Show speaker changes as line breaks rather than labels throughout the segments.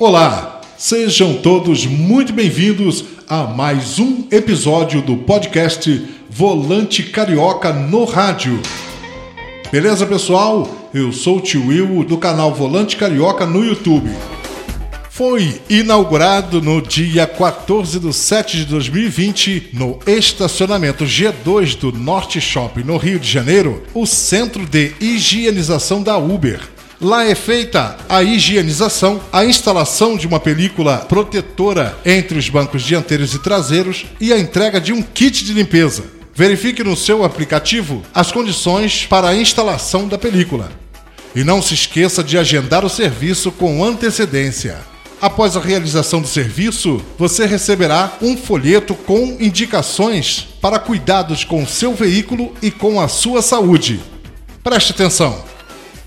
Olá, sejam todos muito bem-vindos a mais um episódio do podcast Volante Carioca no Rádio. Beleza, pessoal? Eu sou o tio Will do canal Volante Carioca no YouTube. Foi inaugurado no dia 14 de 7 de 2020, no estacionamento G2 do Norte Shopping, no Rio de Janeiro, o centro de higienização da Uber. Lá é feita a higienização, a instalação de uma película protetora entre os bancos dianteiros e traseiros e a entrega de um kit de limpeza. Verifique no seu aplicativo as condições para a instalação da película. E não se esqueça de agendar o serviço com antecedência. Após a realização do serviço, você receberá um folheto com indicações para cuidados com o seu veículo e com a sua saúde. Preste atenção!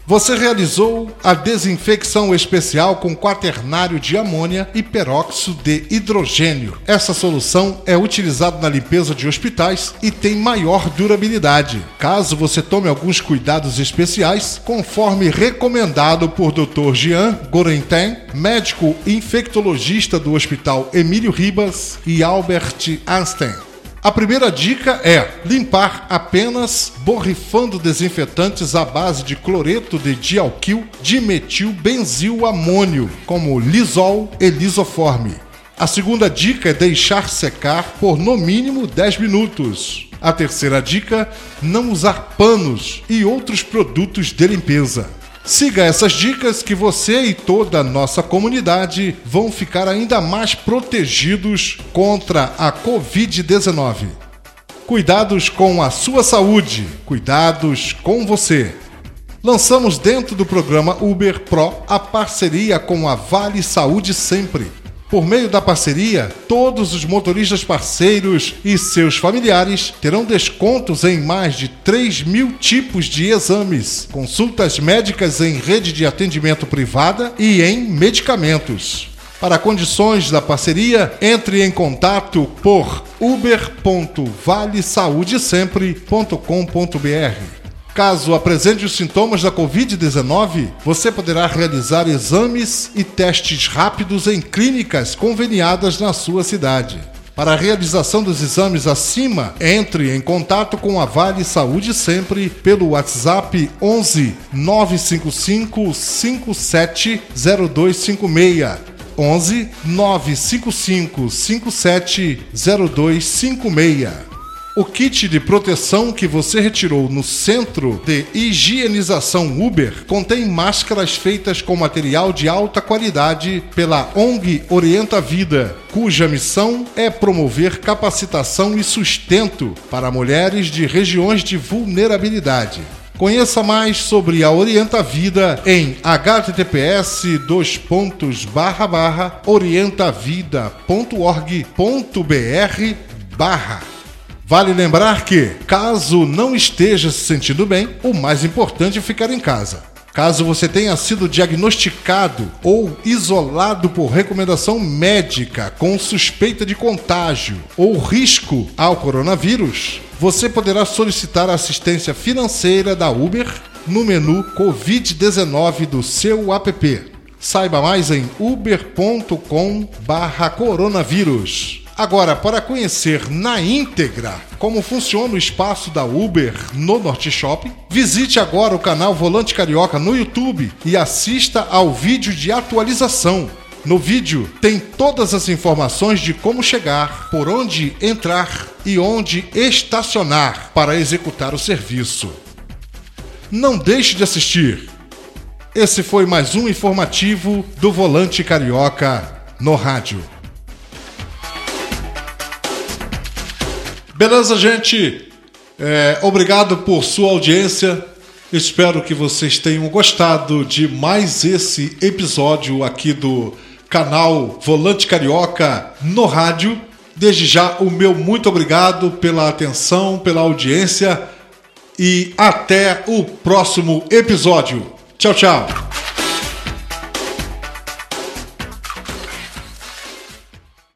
Você realizou a desinfecção especial com quaternário de amônia e peróxido de hidrogênio. Essa solução é utilizada na limpeza de hospitais e tem maior durabilidade. Caso você tome alguns cuidados especiais, conforme recomendado por Dr. Jean Gorentin, médico infectologista do Hospital Emílio Ribas e Albert Einstein. A primeira dica é limpar apenas borrifando desinfetantes à base de cloreto de dialquil dimetil benzil amônio, como Lisol e Lisoforme. A segunda dica é deixar secar por no mínimo 10 minutos. A terceira dica, não usar panos e outros produtos de limpeza. Siga essas dicas que você e toda a nossa comunidade vão ficar ainda mais protegidos contra a Covid-19. Cuidados com a sua saúde, cuidados com você. Lançamos dentro do programa Uber Pro a parceria com a Vale Saúde Sempre por meio da parceria, todos os motoristas parceiros e seus familiares terão descontos em mais de 3 mil tipos de exames, consultas médicas em rede de atendimento privada e em medicamentos. Para condições da parceria, entre em contato por uber.valesaudesempre.com.br. Caso apresente os sintomas da Covid-19, você poderá realizar exames e testes rápidos em clínicas conveniadas na sua cidade. Para a realização dos exames acima, entre em contato com a Vale Saúde Sempre pelo WhatsApp 11 955 570256. 11 955 570256. O kit de proteção que você retirou no centro de higienização Uber contém máscaras feitas com material de alta qualidade pela ONG Orienta Vida, cuja missão é promover capacitação e sustento para mulheres de regiões de vulnerabilidade. Conheça mais sobre a Orienta Vida em https orientavida.org.br barra Vale lembrar que, caso não esteja se sentindo bem, o mais importante é ficar em casa. Caso você tenha sido diagnosticado ou isolado por recomendação médica com suspeita de contágio ou risco ao coronavírus, você poderá solicitar assistência financeira da Uber no menu Covid-19 do seu app. Saiba mais em uber.com/coronavírus. Agora, para conhecer na íntegra como funciona o espaço da Uber no Norte Shopping, visite agora o canal Volante Carioca no YouTube e assista ao vídeo de atualização. No vídeo tem todas as informações de como chegar, por onde entrar e onde estacionar para executar o serviço. Não deixe de assistir. Esse foi mais um informativo do Volante Carioca no rádio. Beleza, gente? É, obrigado por sua audiência. Espero que vocês tenham gostado de mais esse episódio aqui do canal Volante Carioca no rádio. Desde já, o meu muito obrigado pela atenção, pela audiência e até o próximo episódio. Tchau, tchau.